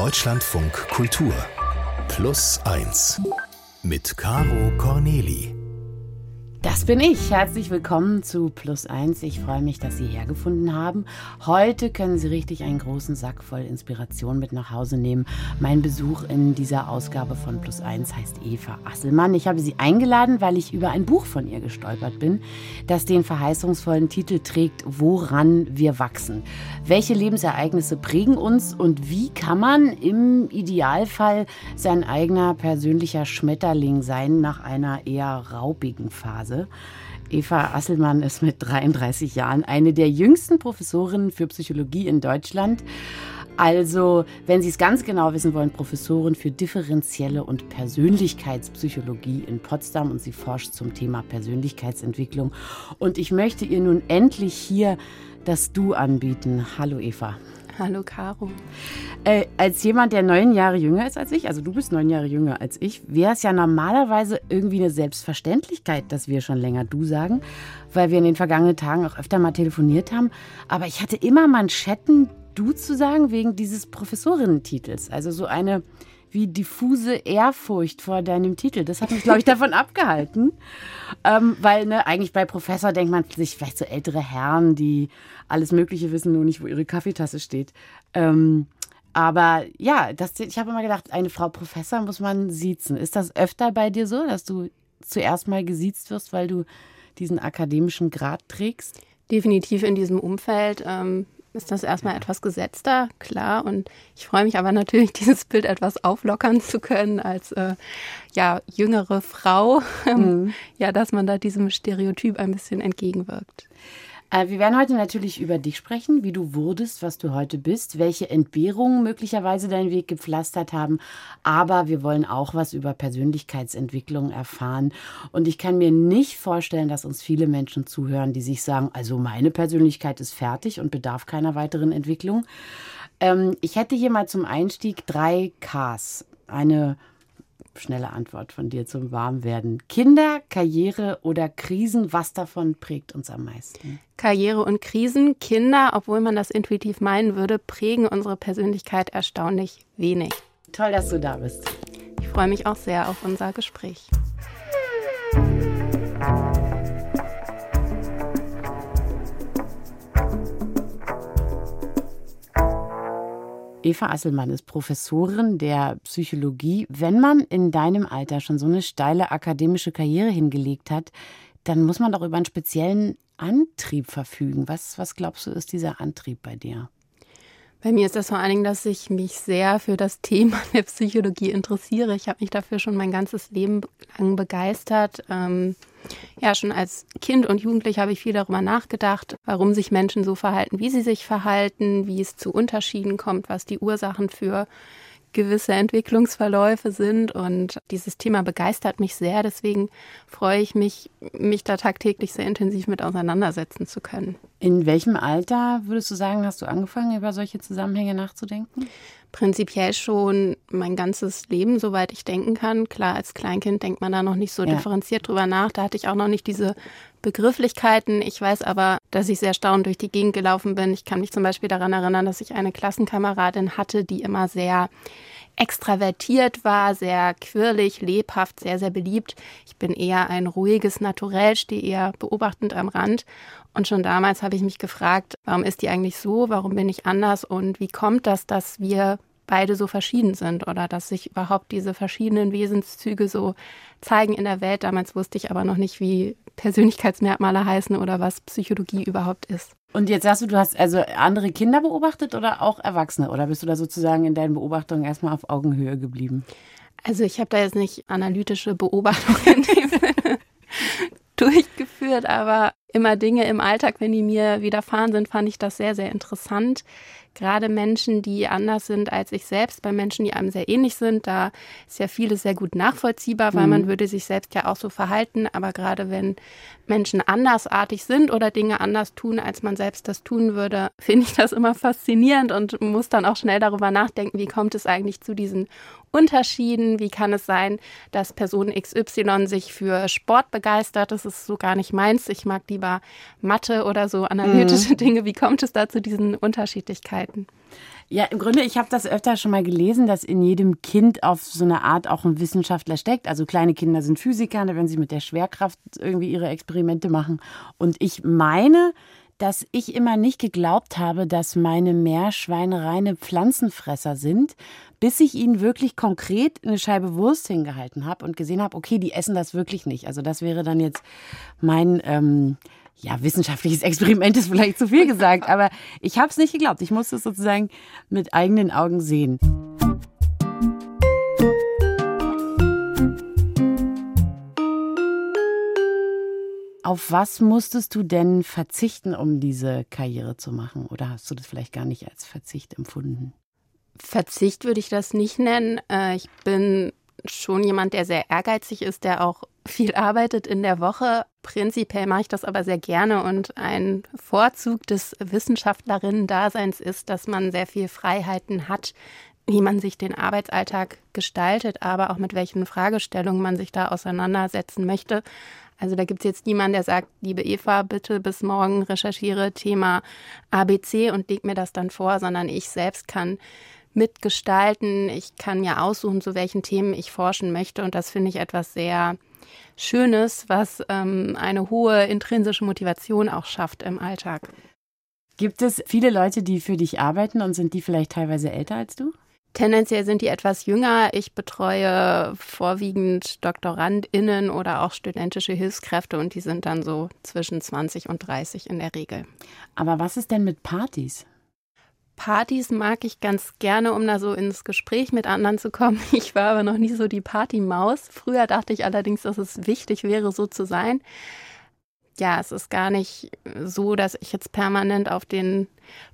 Deutschlandfunk Kultur Plus 1 mit Caro Corneli. Das bin ich. Herzlich willkommen zu Plus Eins. Ich freue mich, dass Sie hergefunden haben. Heute können Sie richtig einen großen Sack voll Inspiration mit nach Hause nehmen. Mein Besuch in dieser Ausgabe von Plus Eins heißt Eva Asselmann. Ich habe sie eingeladen, weil ich über ein Buch von ihr gestolpert bin, das den verheißungsvollen Titel trägt Woran wir wachsen. Welche Lebensereignisse prägen uns und wie kann man im Idealfall sein eigener persönlicher Schmetterling sein nach einer eher raubigen Phase? Phase. Eva Asselmann ist mit 33 Jahren eine der jüngsten Professorinnen für Psychologie in Deutschland. Also, wenn Sie es ganz genau wissen wollen, Professorin für differenzielle und Persönlichkeitspsychologie in Potsdam und sie forscht zum Thema Persönlichkeitsentwicklung. Und ich möchte ihr nun endlich hier das Du anbieten. Hallo Eva. Hallo Caro. Äh, als jemand, der neun Jahre jünger ist als ich, also du bist neun Jahre jünger als ich, wäre es ja normalerweise irgendwie eine Selbstverständlichkeit, dass wir schon länger du sagen, weil wir in den vergangenen Tagen auch öfter mal telefoniert haben. Aber ich hatte immer Manschetten, du zu sagen, wegen dieses Professorinnentitels. Also so eine wie diffuse Ehrfurcht vor deinem Titel. Das hat mich, glaube ich, davon abgehalten. Ähm, weil ne, eigentlich bei Professor denkt man sich vielleicht so ältere Herren, die alles Mögliche wissen, nur nicht, wo ihre Kaffeetasse steht. Ähm, aber ja, das, ich habe immer gedacht, eine Frau Professor muss man siezen. Ist das öfter bei dir so, dass du zuerst mal gesiezt wirst, weil du diesen akademischen Grad trägst? Definitiv in diesem Umfeld. Ähm, ist das erstmal etwas gesetzter, klar. Und ich freue mich aber natürlich, dieses Bild etwas auflockern zu können als äh, ja, jüngere Frau. Mhm. ja, dass man da diesem Stereotyp ein bisschen entgegenwirkt. Äh, wir werden heute natürlich über dich sprechen, wie du wurdest, was du heute bist, welche Entbehrungen möglicherweise deinen Weg gepflastert haben. Aber wir wollen auch was über Persönlichkeitsentwicklung erfahren. Und ich kann mir nicht vorstellen, dass uns viele Menschen zuhören, die sich sagen, also meine Persönlichkeit ist fertig und bedarf keiner weiteren Entwicklung. Ähm, ich hätte hier mal zum Einstieg drei Ks. Eine schnelle Antwort von dir zum Warmwerden. Kinder, Karriere oder Krisen, was davon prägt uns am meisten? Karriere und Krisen. Kinder, obwohl man das intuitiv meinen würde, prägen unsere Persönlichkeit erstaunlich wenig. Toll, dass du da bist. Ich freue mich auch sehr auf unser Gespräch. Eva Asselmann ist Professorin der Psychologie. Wenn man in deinem Alter schon so eine steile akademische Karriere hingelegt hat, dann muss man doch über einen speziellen Antrieb verfügen. Was, was glaubst du, ist dieser Antrieb bei dir? Bei mir ist das vor allen Dingen, dass ich mich sehr für das Thema der Psychologie interessiere. Ich habe mich dafür schon mein ganzes Leben lang begeistert. Ähm, ja, schon als Kind und Jugendlich habe ich viel darüber nachgedacht, warum sich Menschen so verhalten, wie sie sich verhalten, wie es zu Unterschieden kommt, was die Ursachen für gewisse Entwicklungsverläufe sind. Und dieses Thema begeistert mich sehr. Deswegen freue ich mich, mich da tagtäglich sehr intensiv mit auseinandersetzen zu können. In welchem Alter würdest du sagen, hast du angefangen, über solche Zusammenhänge nachzudenken? Prinzipiell schon mein ganzes Leben, soweit ich denken kann. Klar, als Kleinkind denkt man da noch nicht so ja. differenziert drüber nach. Da hatte ich auch noch nicht diese Begrifflichkeiten. Ich weiß aber, dass ich sehr staunend durch die Gegend gelaufen bin. Ich kann mich zum Beispiel daran erinnern, dass ich eine Klassenkameradin hatte, die immer sehr extravertiert war, sehr quirlig, lebhaft, sehr, sehr beliebt. Ich bin eher ein ruhiges Naturell, stehe eher beobachtend am Rand. Und schon damals habe ich mich gefragt, warum ist die eigentlich so, warum bin ich anders und wie kommt das, dass wir beide so verschieden sind oder dass sich überhaupt diese verschiedenen Wesenszüge so zeigen in der Welt. Damals wusste ich aber noch nicht, wie Persönlichkeitsmerkmale heißen oder was Psychologie überhaupt ist. Und jetzt sagst du, du hast also andere Kinder beobachtet oder auch Erwachsene? Oder bist du da sozusagen in deinen Beobachtungen erstmal auf Augenhöhe geblieben? Also ich habe da jetzt nicht analytische Beobachtungen durchgeführt, aber immer Dinge im Alltag, wenn die mir widerfahren sind, fand ich das sehr, sehr interessant gerade Menschen, die anders sind als ich selbst, bei Menschen, die einem sehr ähnlich sind, da ist ja vieles sehr gut nachvollziehbar, weil mhm. man würde sich selbst ja auch so verhalten. Aber gerade wenn Menschen andersartig sind oder Dinge anders tun, als man selbst das tun würde, finde ich das immer faszinierend und muss dann auch schnell darüber nachdenken, wie kommt es eigentlich zu diesen Unterschieden? Wie kann es sein, dass Person XY sich für Sport begeistert? Das ist so gar nicht meins. Ich mag lieber Mathe oder so analytische mhm. Dinge. Wie kommt es da zu diesen Unterschiedlichkeiten? Ja, im Grunde, ich habe das öfter schon mal gelesen, dass in jedem Kind auf so eine Art auch ein Wissenschaftler steckt. Also kleine Kinder sind Physiker, ne, wenn sie mit der Schwerkraft irgendwie ihre Experimente machen. Und ich meine, dass ich immer nicht geglaubt habe, dass meine Meerschweine reine Pflanzenfresser sind, bis ich ihnen wirklich konkret eine Scheibe Wurst hingehalten habe und gesehen habe, okay, die essen das wirklich nicht. Also das wäre dann jetzt mein ähm, ja, wissenschaftliches Experiment ist vielleicht zu viel gesagt, aber ich habe es nicht geglaubt. Ich musste es sozusagen mit eigenen Augen sehen. Auf was musstest du denn verzichten, um diese Karriere zu machen? Oder hast du das vielleicht gar nicht als Verzicht empfunden? Verzicht würde ich das nicht nennen. Äh, ich bin schon jemand, der sehr ehrgeizig ist, der auch viel arbeitet in der Woche. Prinzipiell mache ich das aber sehr gerne und ein Vorzug des Wissenschaftlerinnen-Daseins ist, dass man sehr viel Freiheiten hat, wie man sich den Arbeitsalltag gestaltet, aber auch mit welchen Fragestellungen man sich da auseinandersetzen möchte. Also da gibt es jetzt niemanden, der sagt, liebe Eva, bitte bis morgen recherchiere Thema ABC und leg mir das dann vor, sondern ich selbst kann mitgestalten. Ich kann mir aussuchen, zu welchen Themen ich forschen möchte. Und das finde ich etwas sehr Schönes, was ähm, eine hohe intrinsische Motivation auch schafft im Alltag. Gibt es viele Leute, die für dich arbeiten und sind die vielleicht teilweise älter als du? Tendenziell sind die etwas jünger. Ich betreue vorwiegend DoktorandInnen oder auch studentische Hilfskräfte und die sind dann so zwischen 20 und 30 in der Regel. Aber was ist denn mit Partys? Partys mag ich ganz gerne, um da so ins Gespräch mit anderen zu kommen. Ich war aber noch nie so die Partymaus. Früher dachte ich allerdings, dass es wichtig wäre, so zu sein ja, es ist gar nicht so, dass ich jetzt permanent auf den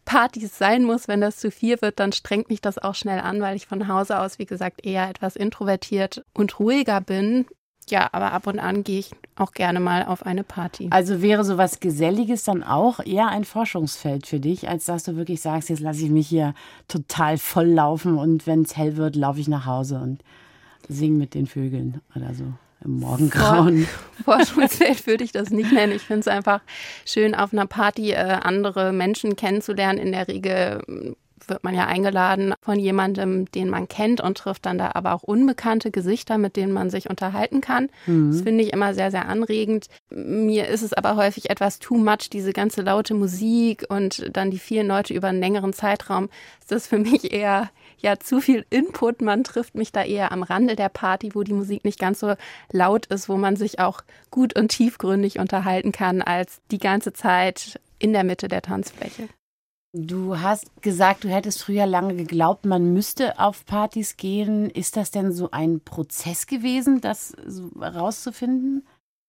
Partys sein muss. Wenn das zu viel wird, dann strengt mich das auch schnell an, weil ich von Hause aus, wie gesagt, eher etwas introvertiert und ruhiger bin. Ja, aber ab und an gehe ich auch gerne mal auf eine Party. Also wäre sowas Geselliges dann auch eher ein Forschungsfeld für dich, als dass du wirklich sagst, jetzt lasse ich mich hier total voll laufen und wenn es hell wird, laufe ich nach Hause und singe mit den Vögeln oder so im Morgengrauen. Forschungsfeld würde ich das nicht nennen. Ich finde es einfach schön, auf einer Party äh, andere Menschen kennenzulernen. In der Regel wird man ja eingeladen von jemandem, den man kennt und trifft dann da aber auch unbekannte Gesichter, mit denen man sich unterhalten kann. Mhm. Das finde ich immer sehr, sehr anregend. Mir ist es aber häufig etwas too much, diese ganze laute Musik und dann die vielen Leute über einen längeren Zeitraum. Ist das für mich eher ja zu viel Input. Man trifft mich da eher am Rande der Party, wo die Musik nicht ganz so laut ist, wo man sich auch gut und tiefgründig unterhalten kann, als die ganze Zeit in der Mitte der Tanzfläche. Du hast gesagt, du hättest früher lange geglaubt, man müsste auf Partys gehen. Ist das denn so ein Prozess gewesen, das herauszufinden?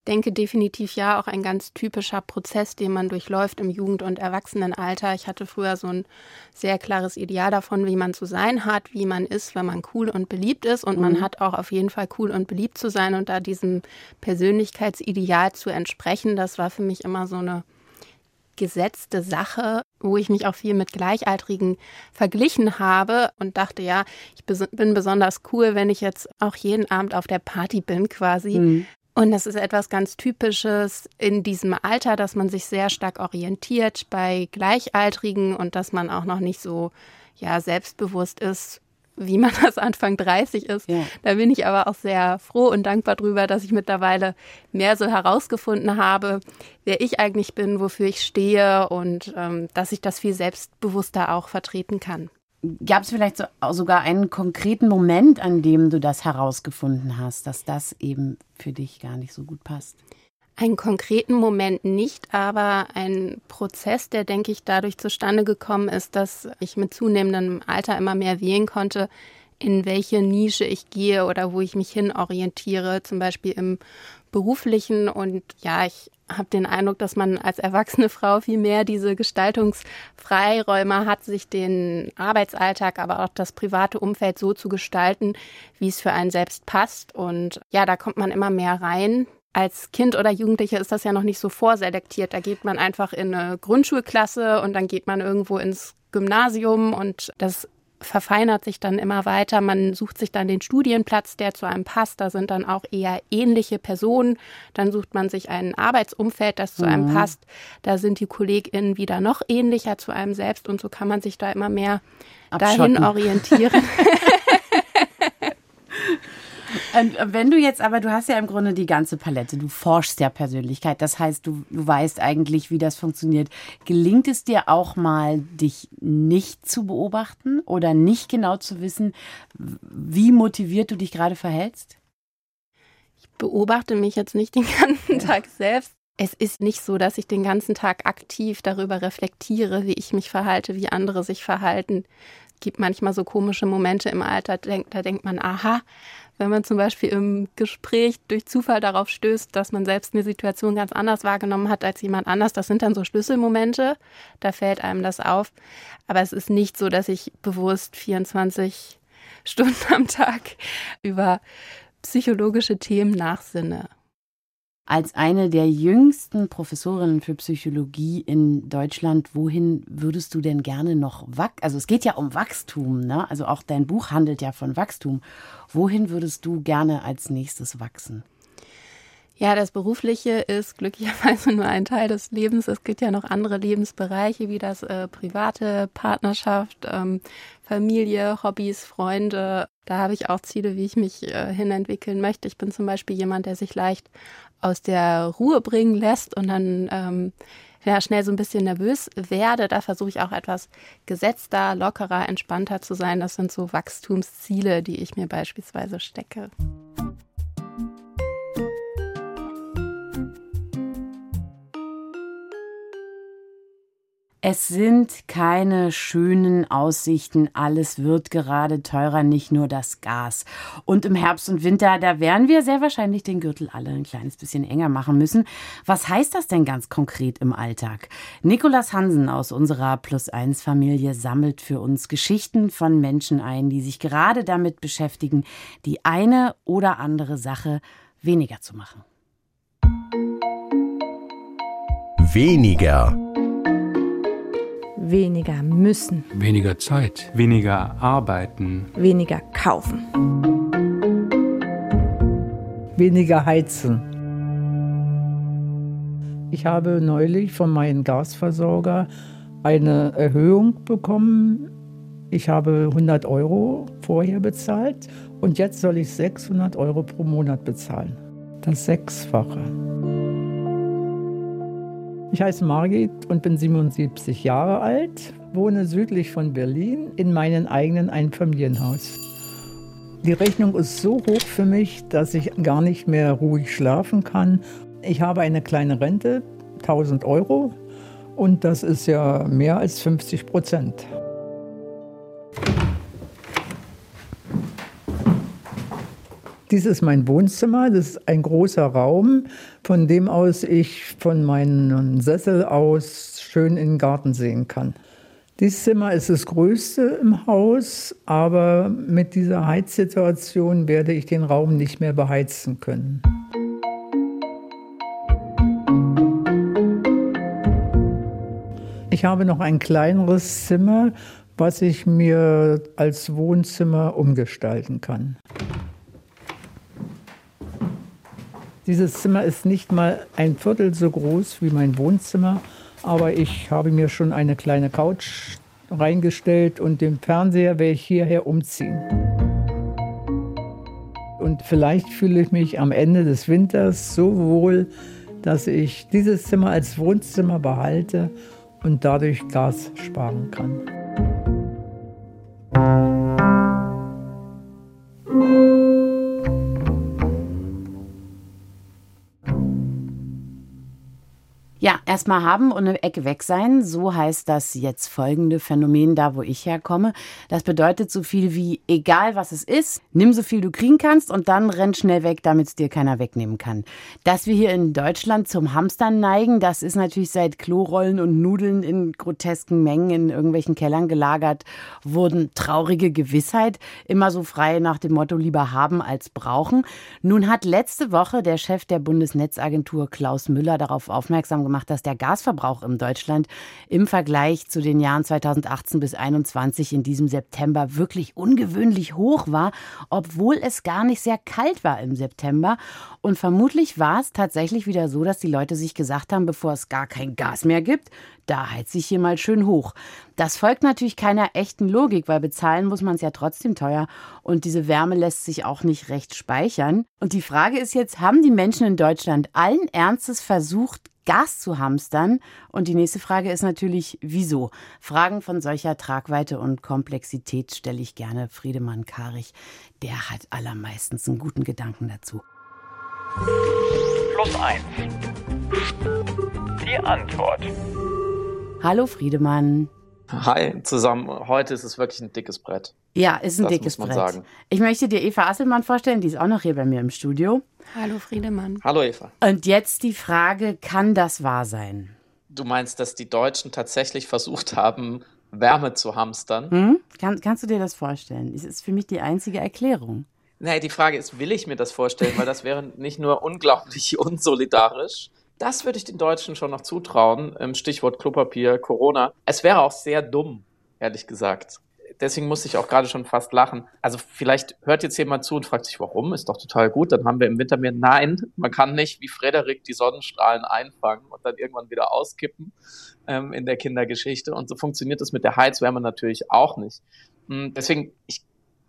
denke definitiv ja, auch ein ganz typischer Prozess, den man durchläuft im Jugend- und Erwachsenenalter. Ich hatte früher so ein sehr klares Ideal davon, wie man zu sein hat, wie man ist, wenn man cool und beliebt ist. Und mhm. man hat auch auf jeden Fall cool und beliebt zu sein und da diesem Persönlichkeitsideal zu entsprechen. Das war für mich immer so eine gesetzte Sache, wo ich mich auch viel mit Gleichaltrigen verglichen habe und dachte, ja, ich bin besonders cool, wenn ich jetzt auch jeden Abend auf der Party bin quasi. Mhm. Und das ist etwas ganz Typisches in diesem Alter, dass man sich sehr stark orientiert bei Gleichaltrigen und dass man auch noch nicht so ja, selbstbewusst ist, wie man das Anfang 30 ist. Ja. Da bin ich aber auch sehr froh und dankbar drüber, dass ich mittlerweile mehr so herausgefunden habe, wer ich eigentlich bin, wofür ich stehe und ähm, dass ich das viel selbstbewusster auch vertreten kann. Gab es vielleicht so, sogar einen konkreten Moment, an dem du das herausgefunden hast, dass das eben für dich gar nicht so gut passt? Einen konkreten Moment nicht, aber ein Prozess, der, denke ich, dadurch zustande gekommen ist, dass ich mit zunehmendem Alter immer mehr wählen konnte, in welche Nische ich gehe oder wo ich mich hin orientiere, zum Beispiel im beruflichen. Und ja, ich habe den Eindruck, dass man als erwachsene Frau viel mehr diese Gestaltungsfreiräume hat, sich den Arbeitsalltag, aber auch das private Umfeld so zu gestalten, wie es für einen selbst passt. Und ja, da kommt man immer mehr rein. Als Kind oder Jugendliche ist das ja noch nicht so vorselektiert. Da geht man einfach in eine Grundschulklasse und dann geht man irgendwo ins Gymnasium und das verfeinert sich dann immer weiter. Man sucht sich dann den Studienplatz, der zu einem passt. Da sind dann auch eher ähnliche Personen. Dann sucht man sich ein Arbeitsumfeld, das zu mhm. einem passt. Da sind die KollegInnen wieder noch ähnlicher zu einem selbst und so kann man sich da immer mehr Abschotten. dahin orientieren. Und wenn du jetzt aber, du hast ja im Grunde die ganze Palette, du forschst ja Persönlichkeit, das heißt, du, du weißt eigentlich, wie das funktioniert. Gelingt es dir auch mal, dich nicht zu beobachten oder nicht genau zu wissen, wie motiviert du dich gerade verhältst? Ich beobachte mich jetzt nicht den ganzen Tag selbst. Es ist nicht so, dass ich den ganzen Tag aktiv darüber reflektiere, wie ich mich verhalte, wie andere sich verhalten. Es gibt manchmal so komische Momente im Alter, da denkt man, aha, wenn man zum Beispiel im Gespräch durch Zufall darauf stößt, dass man selbst eine Situation ganz anders wahrgenommen hat als jemand anders. Das sind dann so Schlüsselmomente, da fällt einem das auf. Aber es ist nicht so, dass ich bewusst 24 Stunden am Tag über psychologische Themen nachsinne als eine der jüngsten Professorinnen für Psychologie in Deutschland, wohin würdest du denn gerne noch wachsen? Also es geht ja um Wachstum, ne? Also auch dein Buch handelt ja von Wachstum. Wohin würdest du gerne als nächstes wachsen? Ja, das Berufliche ist glücklicherweise nur ein Teil des Lebens. Es gibt ja noch andere Lebensbereiche wie das äh, private, Partnerschaft, ähm, Familie, Hobbys, Freunde. Da habe ich auch Ziele, wie ich mich äh, hinentwickeln möchte. Ich bin zum Beispiel jemand, der sich leicht aus der Ruhe bringen lässt und dann ähm, ja, schnell so ein bisschen nervös werde. Da versuche ich auch etwas gesetzter, lockerer, entspannter zu sein. Das sind so Wachstumsziele, die ich mir beispielsweise stecke. Es sind keine schönen Aussichten. Alles wird gerade teurer, nicht nur das Gas. Und im Herbst und Winter, da werden wir sehr wahrscheinlich den Gürtel alle ein kleines bisschen enger machen müssen. Was heißt das denn ganz konkret im Alltag? Nikolas Hansen aus unserer Plus 1 Familie sammelt für uns Geschichten von Menschen ein, die sich gerade damit beschäftigen, die eine oder andere Sache weniger zu machen. Weniger Weniger müssen. Weniger Zeit. Weniger arbeiten. Weniger kaufen. Weniger heizen. Ich habe neulich von meinem Gasversorger eine Erhöhung bekommen. Ich habe 100 Euro vorher bezahlt und jetzt soll ich 600 Euro pro Monat bezahlen. Das Sechsfache. Ich heiße Margit und bin 77 Jahre alt, wohne südlich von Berlin in meinem eigenen Einfamilienhaus. Die Rechnung ist so hoch für mich, dass ich gar nicht mehr ruhig schlafen kann. Ich habe eine kleine Rente, 1000 Euro, und das ist ja mehr als 50 Prozent. Dies ist mein Wohnzimmer. Das ist ein großer Raum, von dem aus ich von meinem Sessel aus schön in den Garten sehen kann. Dieses Zimmer ist das größte im Haus, aber mit dieser Heizsituation werde ich den Raum nicht mehr beheizen können. Ich habe noch ein kleineres Zimmer, was ich mir als Wohnzimmer umgestalten kann. Dieses Zimmer ist nicht mal ein Viertel so groß wie mein Wohnzimmer, aber ich habe mir schon eine kleine Couch reingestellt und den Fernseher werde ich hierher umziehen. Und vielleicht fühle ich mich am Ende des Winters so wohl, dass ich dieses Zimmer als Wohnzimmer behalte und dadurch Gas sparen kann. Erstmal haben und eine Ecke weg sein. So heißt das jetzt folgende Phänomen da, wo ich herkomme. Das bedeutet so viel wie, egal was es ist, nimm so viel du kriegen kannst und dann renn schnell weg, damit es dir keiner wegnehmen kann. Dass wir hier in Deutschland zum Hamstern neigen, das ist natürlich seit Klorollen und Nudeln in grotesken Mengen in irgendwelchen Kellern gelagert wurden. Traurige Gewissheit. Immer so frei nach dem Motto lieber haben als brauchen. Nun hat letzte Woche der Chef der Bundesnetzagentur Klaus Müller darauf aufmerksam gemacht, dass dass der Gasverbrauch in Deutschland im Vergleich zu den Jahren 2018 bis 2021 in diesem September wirklich ungewöhnlich hoch war, obwohl es gar nicht sehr kalt war im September. Und vermutlich war es tatsächlich wieder so, dass die Leute sich gesagt haben, bevor es gar kein Gas mehr gibt, da heizt sich hier mal schön hoch. Das folgt natürlich keiner echten Logik, weil bezahlen muss man es ja trotzdem teuer und diese Wärme lässt sich auch nicht recht speichern. Und die Frage ist jetzt, haben die Menschen in Deutschland allen Ernstes versucht, Gas zu hamstern? Und die nächste Frage ist natürlich, wieso? Fragen von solcher Tragweite und Komplexität stelle ich gerne Friedemann Karich. Der hat allermeistens einen guten Gedanken dazu. Plus eins. Die Antwort. Hallo Friedemann. Hi zusammen. Heute ist es wirklich ein dickes Brett. Ja, ist ein das dickes muss man Brett. Sagen. Ich möchte dir Eva Asselmann vorstellen, die ist auch noch hier bei mir im Studio. Hallo Friedemann. Hallo Eva. Und jetzt die Frage, kann das wahr sein? Du meinst, dass die Deutschen tatsächlich versucht haben, Wärme zu hamstern? Hm? Kann, kannst du dir das vorstellen? Das ist für mich die einzige Erklärung. Nee, die Frage ist, will ich mir das vorstellen? Weil das wäre nicht nur unglaublich unsolidarisch, das würde ich den Deutschen schon noch zutrauen. Stichwort Klopapier, Corona. Es wäre auch sehr dumm, ehrlich gesagt. Deswegen musste ich auch gerade schon fast lachen. Also vielleicht hört jetzt jemand zu und fragt sich, warum? Ist doch total gut. Dann haben wir im Winter mehr. Nein, man kann nicht wie Frederik die Sonnenstrahlen einfangen und dann irgendwann wieder auskippen ähm, in der Kindergeschichte. Und so funktioniert das mit der Heizwärme natürlich auch nicht. Hm, deswegen, ich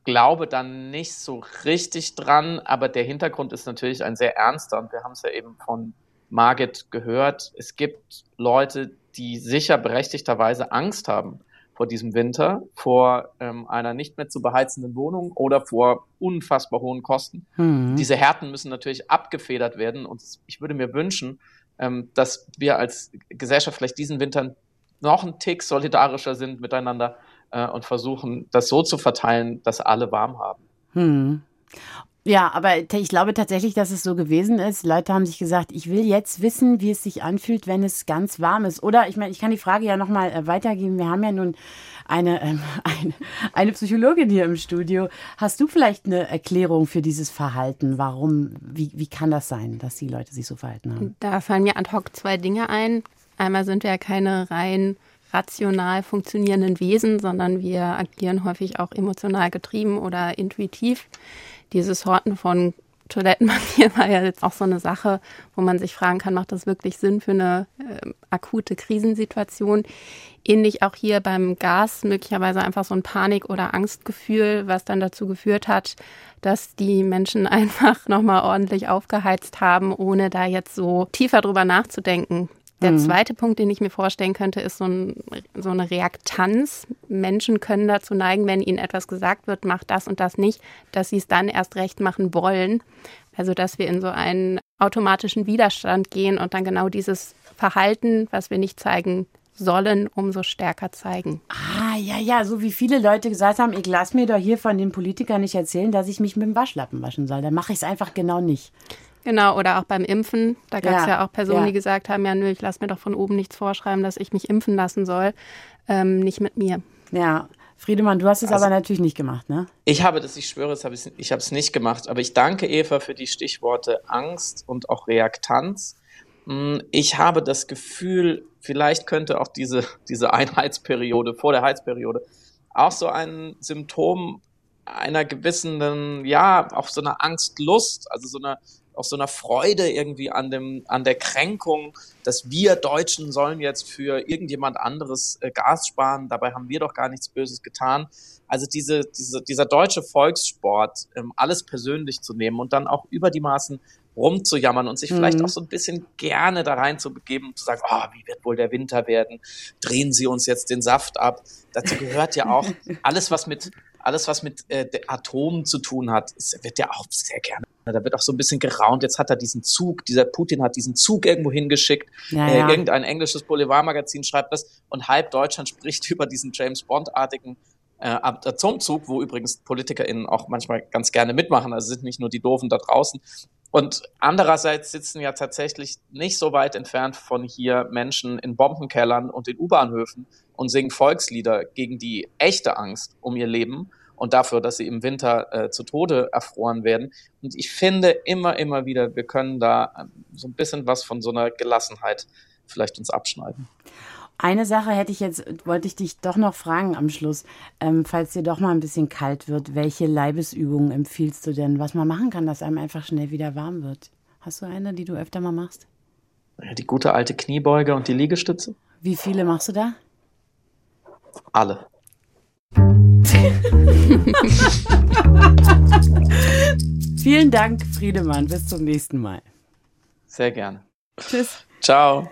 glaube dann nicht so richtig dran, aber der Hintergrund ist natürlich ein sehr ernster und wir haben es ja eben von Margit gehört, es gibt Leute, die sicher berechtigterweise Angst haben vor diesem Winter, vor ähm, einer nicht mehr zu beheizenden Wohnung oder vor unfassbar hohen Kosten. Mhm. Diese Härten müssen natürlich abgefedert werden und ich würde mir wünschen, ähm, dass wir als Gesellschaft vielleicht diesen Winter noch einen Tick solidarischer sind miteinander äh, und versuchen, das so zu verteilen, dass alle warm haben. Mhm. Ja, aber ich glaube tatsächlich, dass es so gewesen ist. Leute haben sich gesagt, ich will jetzt wissen, wie es sich anfühlt, wenn es ganz warm ist. Oder ich meine, ich kann die Frage ja nochmal äh, weitergeben. Wir haben ja nun eine, ähm, eine, eine Psychologin hier im Studio. Hast du vielleicht eine Erklärung für dieses Verhalten? Warum, wie, wie kann das sein, dass die Leute sich so verhalten haben? Da fallen mir ad hoc zwei Dinge ein. Einmal sind wir ja keine rein rational funktionierenden Wesen, sondern wir agieren häufig auch emotional getrieben oder intuitiv dieses Horten von Toilettenpapier war ja jetzt auch so eine Sache, wo man sich fragen kann, macht das wirklich Sinn für eine äh, akute Krisensituation? Ähnlich auch hier beim Gas, möglicherweise einfach so ein Panik- oder Angstgefühl, was dann dazu geführt hat, dass die Menschen einfach nochmal ordentlich aufgeheizt haben, ohne da jetzt so tiefer drüber nachzudenken. Der mhm. zweite Punkt, den ich mir vorstellen könnte, ist so, ein, so, eine Reaktanz. Menschen können dazu neigen, wenn ihnen etwas gesagt wird, mach das und das nicht, dass sie es dann erst recht machen wollen. Also dass wir in so einen automatischen Widerstand gehen und dann genau dieses Verhalten, was wir nicht zeigen sollen, umso stärker zeigen. Ah, ja, ja, so wie viele Leute gesagt haben, ich lasse mir doch hier von den Politikern nicht erzählen, dass ich mich mit dem Waschlappen waschen soll. Dann mache ich es einfach genau nicht. Genau, oder auch beim Impfen. Da gab es ja. ja. auch Personen, ja. die gesagt haben, ja, nö, ich lasse mir doch von oben nichts vorschreiben, dass ich mich impfen lassen soll. Ähm, nicht mit mir. Ja, Friedemann, du hast es also, aber natürlich nicht gemacht, ne? Ich habe das, ich schwöre, hab ich, ich habe es nicht gemacht. Aber ich danke Eva für die Stichworte Angst und auch Reaktanz. Hm, ich habe das Gefühl, vielleicht könnte auch diese, diese Einheitsperiode, vor der Heizperiode, auch so ein Symptom einer gewissen, ja, auch so einer Angstlust, also so einer auch so einer Freude irgendwie an dem, an der Kränkung, dass wir Deutschen sollen jetzt für irgendjemand anderes äh, Gas sparen. Dabei haben wir doch gar nichts Böses getan. Also diese, diese, dieser deutsche Volkssport, ähm, alles persönlich zu nehmen und dann auch über die Maßen rumzujammern und sich mhm. vielleicht auch so ein bisschen gerne da rein zu begeben und zu sagen, oh, wie wird wohl der Winter werden? Drehen Sie uns jetzt den Saft ab. Dazu gehört ja auch alles, was mit alles, was mit äh, Atomen zu tun hat, ist, wird ja auch sehr gerne. Da wird auch so ein bisschen geraunt. Jetzt hat er diesen Zug, dieser Putin hat diesen Zug irgendwo hingeschickt. Ja, äh, ja. irgendein englisches Boulevardmagazin schreibt das und halb Deutschland spricht über diesen James Bond-artigen äh, Atomzug, wo übrigens PolitikerInnen auch manchmal ganz gerne mitmachen. Also sind nicht nur die Doofen da draußen. Und andererseits sitzen ja tatsächlich nicht so weit entfernt von hier Menschen in Bombenkellern und in U-Bahnhöfen und singen Volkslieder gegen die echte Angst um ihr Leben und dafür, dass sie im Winter äh, zu Tode erfroren werden. Und ich finde immer, immer wieder, wir können da ähm, so ein bisschen was von so einer Gelassenheit vielleicht uns abschneiden. Eine Sache hätte ich jetzt, wollte ich dich doch noch fragen am Schluss, ähm, falls dir doch mal ein bisschen kalt wird, welche Leibesübungen empfiehlst du denn, was man machen kann, dass einem einfach schnell wieder warm wird? Hast du eine, die du öfter mal machst? Die gute alte Kniebeuge und die Liegestütze. Wie viele machst du da? Alle. Vielen Dank, Friedemann. Bis zum nächsten Mal. Sehr gerne. Tschüss. Ciao.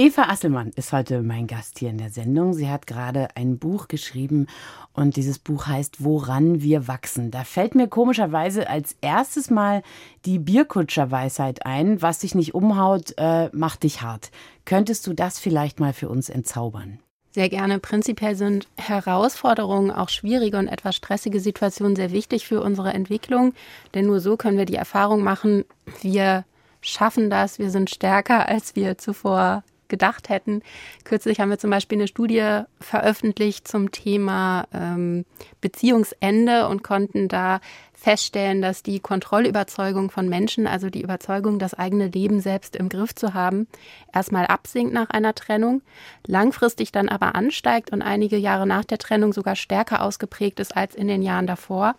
Eva Asselmann ist heute mein Gast hier in der Sendung. Sie hat gerade ein Buch geschrieben und dieses Buch heißt Woran wir wachsen. Da fällt mir komischerweise als erstes mal die Bierkutscherweisheit ein, was dich nicht umhaut, äh, macht dich hart. Könntest du das vielleicht mal für uns entzaubern? Sehr gerne. Prinzipiell sind Herausforderungen, auch schwierige und etwas stressige Situationen sehr wichtig für unsere Entwicklung, denn nur so können wir die Erfahrung machen, wir schaffen das, wir sind stärker, als wir zuvor gedacht hätten. Kürzlich haben wir zum Beispiel eine Studie veröffentlicht zum Thema ähm, Beziehungsende und konnten da feststellen, dass die Kontrollüberzeugung von Menschen, also die Überzeugung, das eigene Leben selbst im Griff zu haben, erstmal absinkt nach einer Trennung, langfristig dann aber ansteigt und einige Jahre nach der Trennung sogar stärker ausgeprägt ist als in den Jahren davor.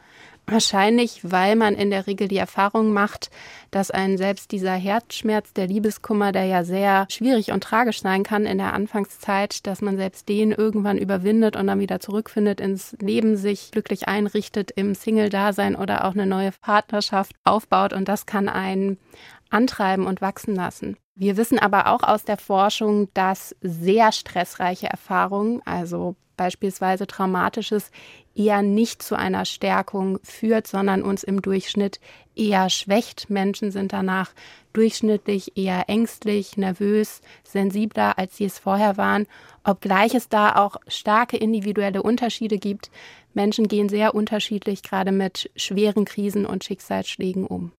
Wahrscheinlich, weil man in der Regel die Erfahrung macht, dass ein selbst dieser Herzschmerz, der Liebeskummer, der ja sehr schwierig und tragisch sein kann in der Anfangszeit, dass man selbst den irgendwann überwindet und dann wieder zurückfindet ins Leben, sich glücklich einrichtet im Single-Dasein oder auch eine neue Partnerschaft aufbaut und das kann einen antreiben und wachsen lassen. Wir wissen aber auch aus der Forschung, dass sehr stressreiche Erfahrungen, also beispielsweise traumatisches, eher nicht zu einer Stärkung führt, sondern uns im Durchschnitt eher schwächt. Menschen sind danach durchschnittlich eher ängstlich, nervös, sensibler, als sie es vorher waren, obgleich es da auch starke individuelle Unterschiede gibt. Menschen gehen sehr unterschiedlich gerade mit schweren Krisen und Schicksalsschlägen um.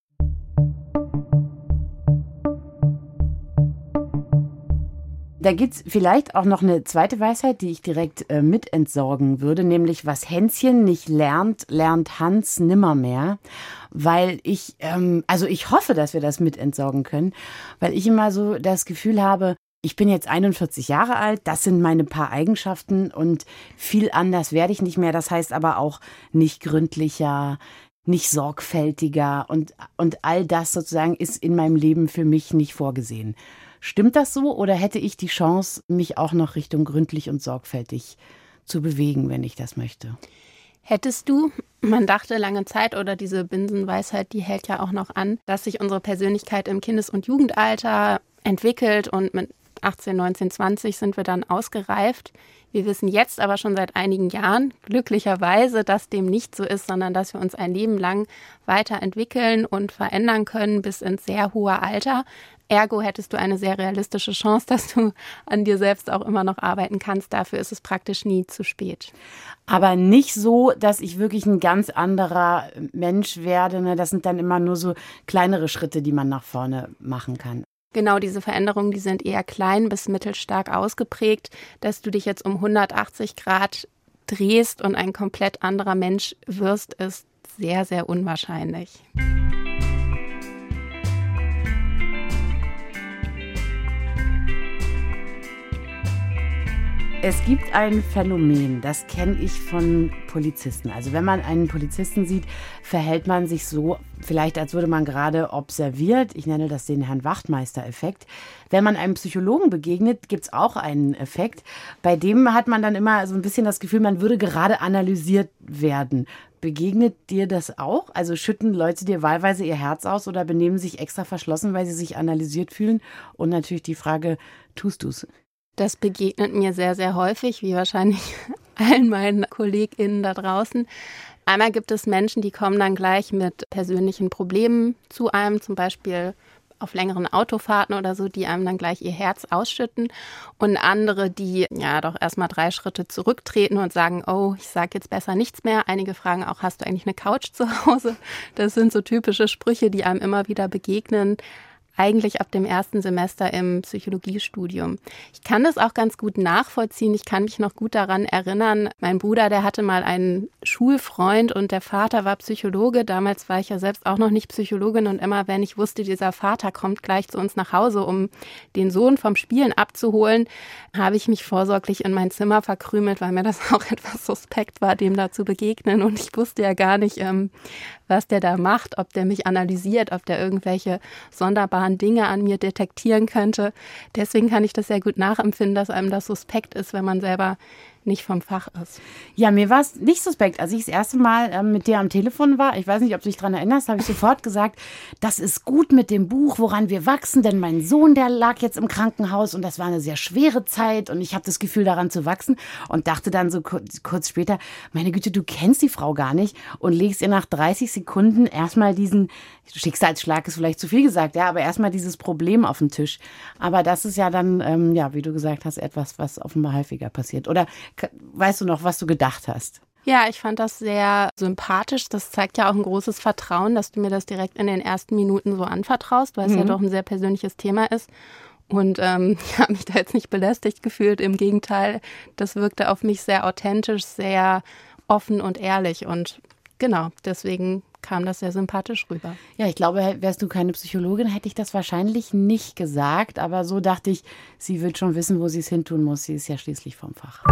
Da gibt es vielleicht auch noch eine zweite Weisheit, die ich direkt äh, mit entsorgen würde, nämlich was Hänschen nicht lernt, lernt Hans nimmermehr. Weil ich, ähm, also ich hoffe, dass wir das mit entsorgen können, weil ich immer so das Gefühl habe, ich bin jetzt 41 Jahre alt, das sind meine paar Eigenschaften und viel anders werde ich nicht mehr. Das heißt aber auch nicht gründlicher, nicht sorgfältiger und, und all das sozusagen ist in meinem Leben für mich nicht vorgesehen. Stimmt das so oder hätte ich die Chance, mich auch noch Richtung gründlich und sorgfältig zu bewegen, wenn ich das möchte? Hättest du, man dachte lange Zeit oder diese Binsenweisheit, die hält ja auch noch an, dass sich unsere Persönlichkeit im Kindes- und Jugendalter entwickelt und mit 18, 19, 20 sind wir dann ausgereift. Wir wissen jetzt aber schon seit einigen Jahren glücklicherweise, dass dem nicht so ist, sondern dass wir uns ein Leben lang weiterentwickeln und verändern können bis ins sehr hohe Alter. Ergo hättest du eine sehr realistische Chance, dass du an dir selbst auch immer noch arbeiten kannst. Dafür ist es praktisch nie zu spät. Aber nicht so, dass ich wirklich ein ganz anderer Mensch werde. Ne? Das sind dann immer nur so kleinere Schritte, die man nach vorne machen kann. Genau, diese Veränderungen, die sind eher klein bis mittelstark ausgeprägt. Dass du dich jetzt um 180 Grad drehst und ein komplett anderer Mensch wirst, ist sehr, sehr unwahrscheinlich. Es gibt ein Phänomen, das kenne ich von Polizisten. Also wenn man einen Polizisten sieht, verhält man sich so, vielleicht als würde man gerade observiert. Ich nenne das den Herrn Wachtmeister-Effekt. Wenn man einem Psychologen begegnet, gibt es auch einen Effekt. Bei dem hat man dann immer so ein bisschen das Gefühl, man würde gerade analysiert werden. Begegnet dir das auch? Also schütten Leute dir wahlweise ihr Herz aus oder benehmen sich extra verschlossen, weil sie sich analysiert fühlen? Und natürlich die Frage, tust du es? Das begegnet mir sehr, sehr häufig, wie wahrscheinlich allen meinen KollegInnen da draußen. Einmal gibt es Menschen, die kommen dann gleich mit persönlichen Problemen zu einem, zum Beispiel auf längeren Autofahrten oder so, die einem dann gleich ihr Herz ausschütten und andere, die ja doch erstmal drei Schritte zurücktreten und sagen, oh, ich sage jetzt besser nichts mehr. Einige fragen auch, hast du eigentlich eine Couch zu Hause? Das sind so typische Sprüche, die einem immer wieder begegnen. Eigentlich ab dem ersten Semester im Psychologiestudium. Ich kann das auch ganz gut nachvollziehen. Ich kann mich noch gut daran erinnern. Mein Bruder, der hatte mal einen Schulfreund und der Vater war Psychologe. Damals war ich ja selbst auch noch nicht Psychologin und immer, wenn ich wusste, dieser Vater kommt gleich zu uns nach Hause, um den Sohn vom Spielen abzuholen, habe ich mich vorsorglich in mein Zimmer verkrümelt, weil mir das auch etwas suspekt war, dem da zu begegnen. Und ich wusste ja gar nicht, ähm, was der da macht, ob der mich analysiert, ob der irgendwelche sonderbaren Dinge an mir detektieren könnte. Deswegen kann ich das sehr gut nachempfinden, dass einem das suspekt ist, wenn man selber nicht vom Fach ist. Ja, mir war es nicht suspekt. Als ich das erste Mal ähm, mit dir am Telefon war, ich weiß nicht, ob du dich daran erinnerst, habe ich sofort gesagt, das ist gut mit dem Buch, woran wir wachsen, denn mein Sohn, der lag jetzt im Krankenhaus und das war eine sehr schwere Zeit und ich habe das Gefühl, daran zu wachsen und dachte dann so kurz, kurz später, meine Güte, du kennst die Frau gar nicht und legst ihr nach 30 Sekunden erstmal diesen Schicksalsschlag ist vielleicht zu viel gesagt, ja, aber erstmal dieses Problem auf den Tisch. Aber das ist ja dann, ähm, ja, wie du gesagt hast, etwas, was offenbar häufiger passiert. Oder weißt du noch, was du gedacht hast? Ja, ich fand das sehr sympathisch. Das zeigt ja auch ein großes Vertrauen, dass du mir das direkt in den ersten Minuten so anvertraust, weil es mhm. ja doch ein sehr persönliches Thema ist. Und ähm, ich habe mich da jetzt nicht belästigt gefühlt. Im Gegenteil, das wirkte auf mich sehr authentisch, sehr offen und ehrlich. Und genau, deswegen kam das sehr sympathisch rüber. Ja, ich glaube, wärst du keine Psychologin, hätte ich das wahrscheinlich nicht gesagt. Aber so dachte ich, sie wird schon wissen, wo sie es hintun muss. Sie ist ja schließlich vom Fach.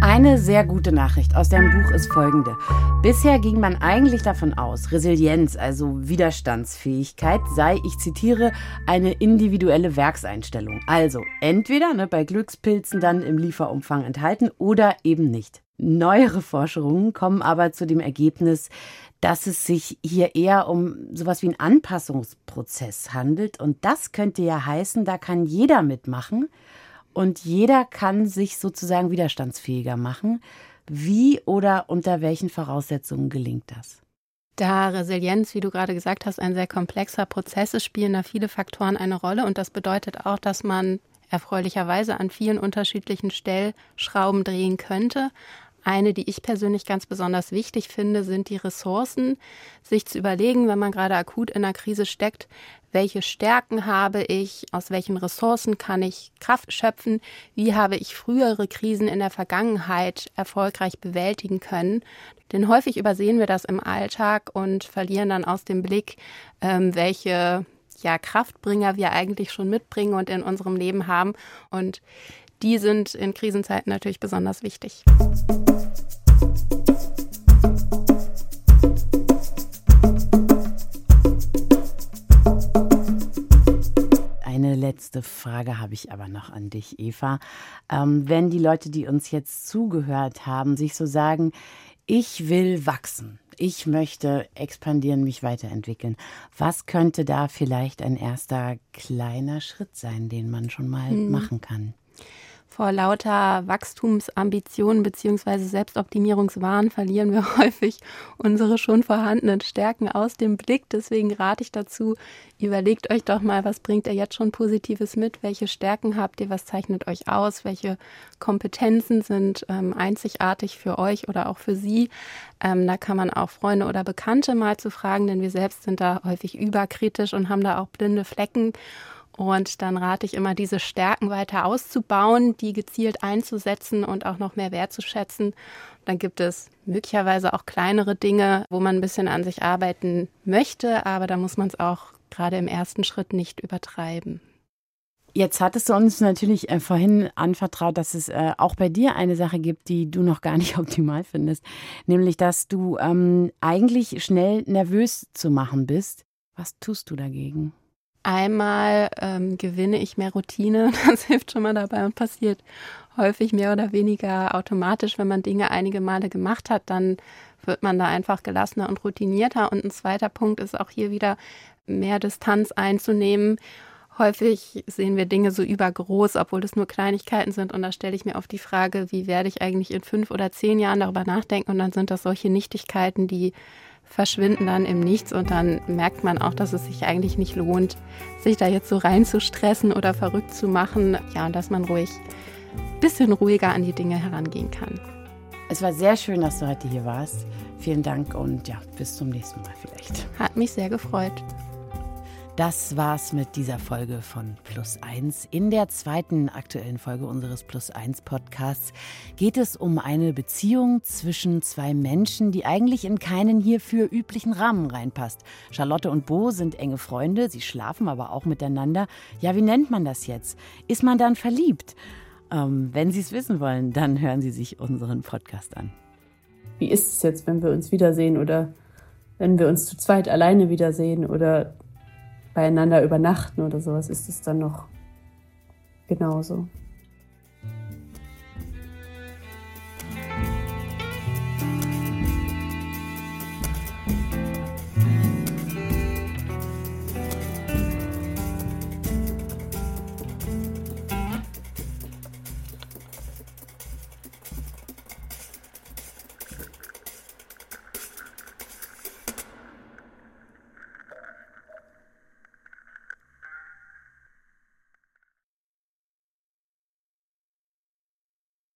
Eine sehr gute Nachricht aus dem Buch ist folgende. Bisher ging man eigentlich davon aus, Resilienz, also Widerstandsfähigkeit, sei, ich zitiere, eine individuelle Werkseinstellung. Also entweder ne, bei Glückspilzen dann im Lieferumfang enthalten oder eben nicht. Neuere Forschungen kommen aber zu dem Ergebnis, dass es sich hier eher um sowas wie einen Anpassungsprozess handelt. Und das könnte ja heißen, da kann jeder mitmachen. Und jeder kann sich sozusagen widerstandsfähiger machen. Wie oder unter welchen Voraussetzungen gelingt das? Da Resilienz, wie du gerade gesagt hast, ein sehr komplexer Prozess ist, spielen da viele Faktoren eine Rolle. Und das bedeutet auch, dass man erfreulicherweise an vielen unterschiedlichen Stellschrauben drehen könnte. Eine, die ich persönlich ganz besonders wichtig finde, sind die Ressourcen. Sich zu überlegen, wenn man gerade akut in einer Krise steckt, welche Stärken habe ich, aus welchen Ressourcen kann ich Kraft schöpfen, wie habe ich frühere Krisen in der Vergangenheit erfolgreich bewältigen können. Denn häufig übersehen wir das im Alltag und verlieren dann aus dem Blick, ähm, welche ja, Kraftbringer wir eigentlich schon mitbringen und in unserem Leben haben. Und die sind in Krisenzeiten natürlich besonders wichtig. Eine letzte Frage habe ich aber noch an dich, Eva. Ähm, wenn die Leute, die uns jetzt zugehört haben, sich so sagen, ich will wachsen, ich möchte expandieren, mich weiterentwickeln, was könnte da vielleicht ein erster kleiner Schritt sein, den man schon mal hm. machen kann? Vor lauter Wachstumsambitionen bzw. Selbstoptimierungswahn verlieren wir häufig unsere schon vorhandenen Stärken aus dem Blick. Deswegen rate ich dazu, überlegt euch doch mal, was bringt ihr jetzt schon Positives mit? Welche Stärken habt ihr? Was zeichnet euch aus? Welche Kompetenzen sind ähm, einzigartig für euch oder auch für sie? Ähm, da kann man auch Freunde oder Bekannte mal zu fragen, denn wir selbst sind da häufig überkritisch und haben da auch blinde Flecken. Und dann rate ich immer, diese Stärken weiter auszubauen, die gezielt einzusetzen und auch noch mehr wertzuschätzen. Dann gibt es möglicherweise auch kleinere Dinge, wo man ein bisschen an sich arbeiten möchte, aber da muss man es auch gerade im ersten Schritt nicht übertreiben. Jetzt hattest du uns natürlich äh, vorhin anvertraut, dass es äh, auch bei dir eine Sache gibt, die du noch gar nicht optimal findest, nämlich dass du ähm, eigentlich schnell nervös zu machen bist. Was tust du dagegen? Einmal ähm, gewinne ich mehr Routine, das hilft schon mal dabei und passiert häufig mehr oder weniger automatisch, wenn man Dinge einige Male gemacht hat, dann wird man da einfach gelassener und routinierter. Und ein zweiter Punkt ist auch hier wieder mehr Distanz einzunehmen. Häufig sehen wir Dinge so übergroß, obwohl das nur Kleinigkeiten sind. Und da stelle ich mir oft die Frage, wie werde ich eigentlich in fünf oder zehn Jahren darüber nachdenken? Und dann sind das solche Nichtigkeiten, die verschwinden dann im Nichts und dann merkt man auch, dass es sich eigentlich nicht lohnt, sich da jetzt so rein zu stressen oder verrückt zu machen. Ja, und dass man ruhig ein bisschen ruhiger an die Dinge herangehen kann. Es war sehr schön, dass du heute hier warst. Vielen Dank und ja, bis zum nächsten Mal vielleicht. Hat mich sehr gefreut. Das war's mit dieser Folge von Plus 1. In der zweiten aktuellen Folge unseres Plus 1 Podcasts geht es um eine Beziehung zwischen zwei Menschen, die eigentlich in keinen hierfür üblichen Rahmen reinpasst. Charlotte und Bo sind enge Freunde, sie schlafen aber auch miteinander. Ja, wie nennt man das jetzt? Ist man dann verliebt? Ähm, wenn Sie es wissen wollen, dann hören Sie sich unseren Podcast an. Wie ist es jetzt, wenn wir uns wiedersehen oder wenn wir uns zu zweit alleine wiedersehen oder beieinander übernachten oder sowas, ist es dann noch genauso.